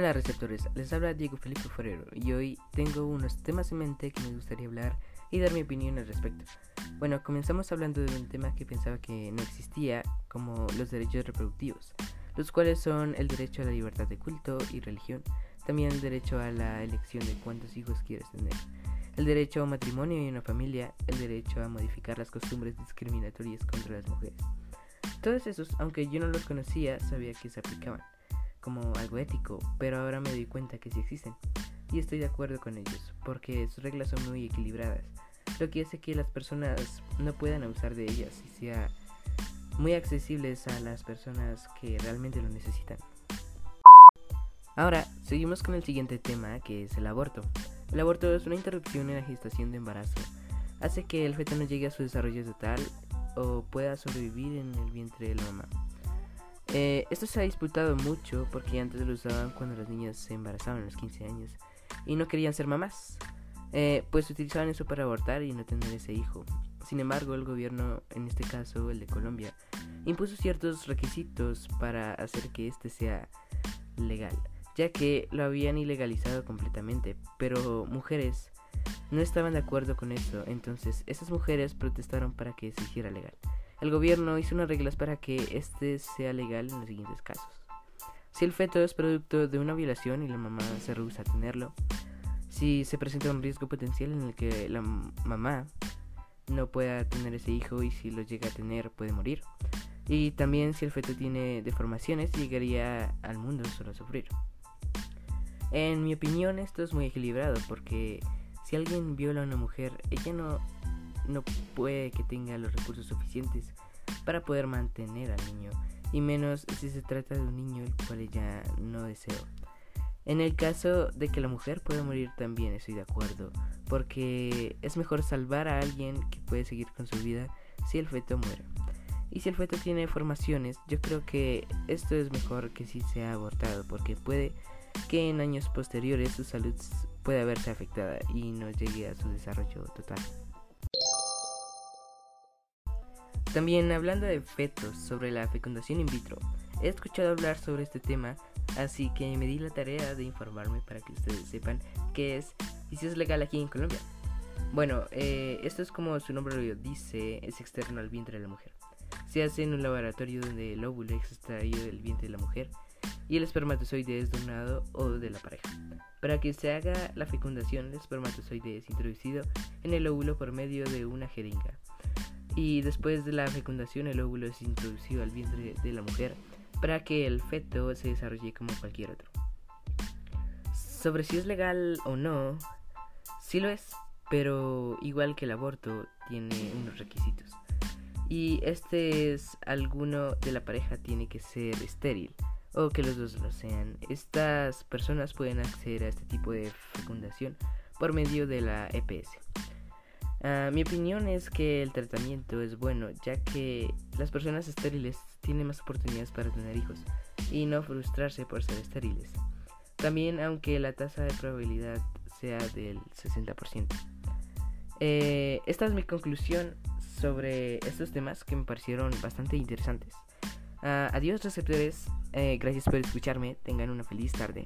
Hola receptores, les habla Diego Felipe Ferrero y hoy tengo unos temas en mente que me gustaría hablar y dar mi opinión al respecto. Bueno, comenzamos hablando de un tema que pensaba que no existía, como los derechos reproductivos, los cuales son el derecho a la libertad de culto y religión, también el derecho a la elección de cuántos hijos quieres tener, el derecho a un matrimonio y una familia, el derecho a modificar las costumbres discriminatorias contra las mujeres. Todos esos, aunque yo no los conocía, sabía que se aplicaban como algo ético, pero ahora me doy cuenta que sí existen. Y estoy de acuerdo con ellos, porque sus reglas son muy equilibradas, lo que hace que las personas no puedan abusar de ellas y sea muy accesibles a las personas que realmente lo necesitan. Ahora, seguimos con el siguiente tema, que es el aborto. El aborto es una interrupción en la gestación de embarazo. Hace que el feto no llegue a su desarrollo total o pueda sobrevivir en el vientre de la mamá. Eh, esto se ha disputado mucho porque antes lo usaban cuando las niñas se embarazaban a los 15 años y no querían ser mamás, eh, pues utilizaban eso para abortar y no tener ese hijo. Sin embargo, el gobierno, en este caso el de Colombia, impuso ciertos requisitos para hacer que este sea legal, ya que lo habían ilegalizado completamente, pero mujeres no estaban de acuerdo con eso, entonces esas mujeres protestaron para que se hiciera legal. El gobierno hizo unas reglas para que este sea legal en los siguientes casos. Si el feto es producto de una violación y la mamá se rehúsa a tenerlo, si se presenta un riesgo potencial en el que la mamá no pueda tener ese hijo y si lo llega a tener puede morir, y también si el feto tiene deformaciones llegaría al mundo solo a sufrir. En mi opinión esto es muy equilibrado porque si alguien viola a una mujer, ella no no puede que tenga los recursos suficientes para poder mantener al niño, y menos si se trata de un niño el cual ella no deseo. En el caso de que la mujer pueda morir también estoy de acuerdo, porque es mejor salvar a alguien que puede seguir con su vida si el feto muere. Y si el feto tiene formaciones, yo creo que esto es mejor que si sea abortado, porque puede que en años posteriores su salud pueda verse afectada y no llegue a su desarrollo total. También hablando de fetos sobre la fecundación in vitro, he escuchado hablar sobre este tema, así que me di la tarea de informarme para que ustedes sepan qué es y si es legal aquí en Colombia. Bueno, eh, esto es como su nombre lo dice, es externo al vientre de la mujer. Se hace en un laboratorio donde el óvulo es extraído del vientre de la mujer y el espermatozoide es donado o de la pareja. Para que se haga la fecundación, el espermatozoide es introducido en el óvulo por medio de una jeringa y después de la fecundación el óvulo es introducido al vientre de la mujer para que el feto se desarrolle como cualquier otro. Sobre si es legal o no, sí lo es, pero igual que el aborto tiene unos requisitos. Y este es alguno de la pareja tiene que ser estéril o que los dos lo sean. Estas personas pueden acceder a este tipo de fecundación por medio de la EPS. Ah, mi opinión es que el tratamiento es bueno, ya que las personas estériles tienen más oportunidades para tener hijos y no frustrarse por ser estériles. También aunque la tasa de probabilidad sea del 60%. Eh, esta es mi conclusión sobre estos temas que me parecieron bastante interesantes. Ah, adiós receptores, eh, gracias por escucharme, tengan una feliz tarde.